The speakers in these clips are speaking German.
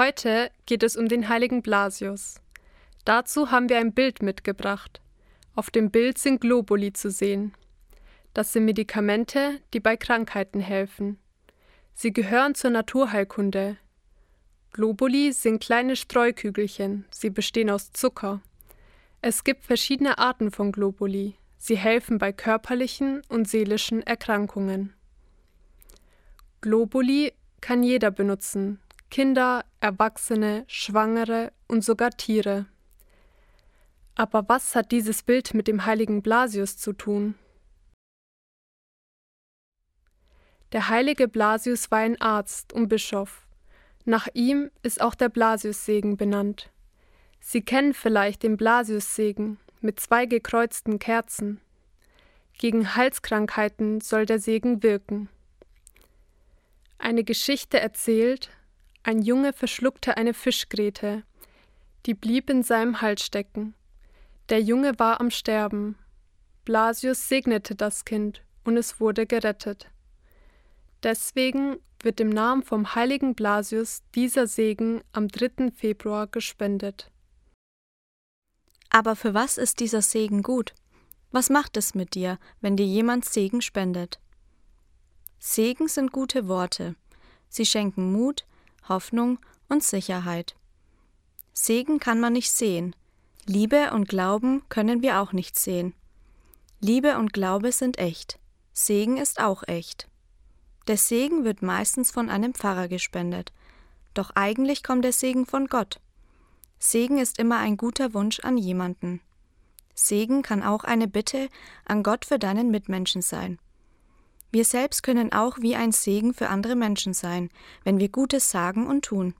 Heute geht es um den heiligen Blasius. Dazu haben wir ein Bild mitgebracht. Auf dem Bild sind Globuli zu sehen. Das sind Medikamente, die bei Krankheiten helfen. Sie gehören zur Naturheilkunde. Globuli sind kleine Streukügelchen, sie bestehen aus Zucker. Es gibt verschiedene Arten von Globuli. Sie helfen bei körperlichen und seelischen Erkrankungen. Globuli kann jeder benutzen, Kinder, Erwachsene, Schwangere und sogar Tiere. Aber was hat dieses Bild mit dem heiligen Blasius zu tun? Der heilige Blasius war ein Arzt und Bischof. Nach ihm ist auch der Blasiussegen benannt. Sie kennen vielleicht den Blasiussegen mit zwei gekreuzten Kerzen. Gegen Halskrankheiten soll der Segen wirken. Eine Geschichte erzählt, ein Junge verschluckte eine Fischgräte, die blieb in seinem Hals stecken. Der Junge war am Sterben. Blasius segnete das Kind und es wurde gerettet. Deswegen wird im Namen vom heiligen Blasius dieser Segen am 3. Februar gespendet. Aber für was ist dieser Segen gut? Was macht es mit dir, wenn dir jemand Segen spendet? Segen sind gute Worte. Sie schenken Mut, Hoffnung und Sicherheit. Segen kann man nicht sehen. Liebe und Glauben können wir auch nicht sehen. Liebe und Glaube sind echt. Segen ist auch echt. Der Segen wird meistens von einem Pfarrer gespendet. Doch eigentlich kommt der Segen von Gott. Segen ist immer ein guter Wunsch an jemanden. Segen kann auch eine Bitte an Gott für deinen Mitmenschen sein. Wir selbst können auch wie ein Segen für andere Menschen sein, wenn wir Gutes sagen und tun.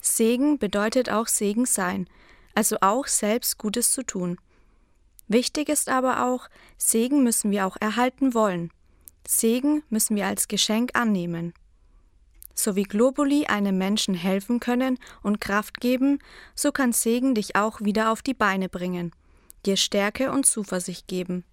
Segen bedeutet auch Segen sein, also auch selbst Gutes zu tun. Wichtig ist aber auch, Segen müssen wir auch erhalten wollen. Segen müssen wir als Geschenk annehmen. So wie Globuli einem Menschen helfen können und Kraft geben, so kann Segen dich auch wieder auf die Beine bringen, dir Stärke und Zuversicht geben.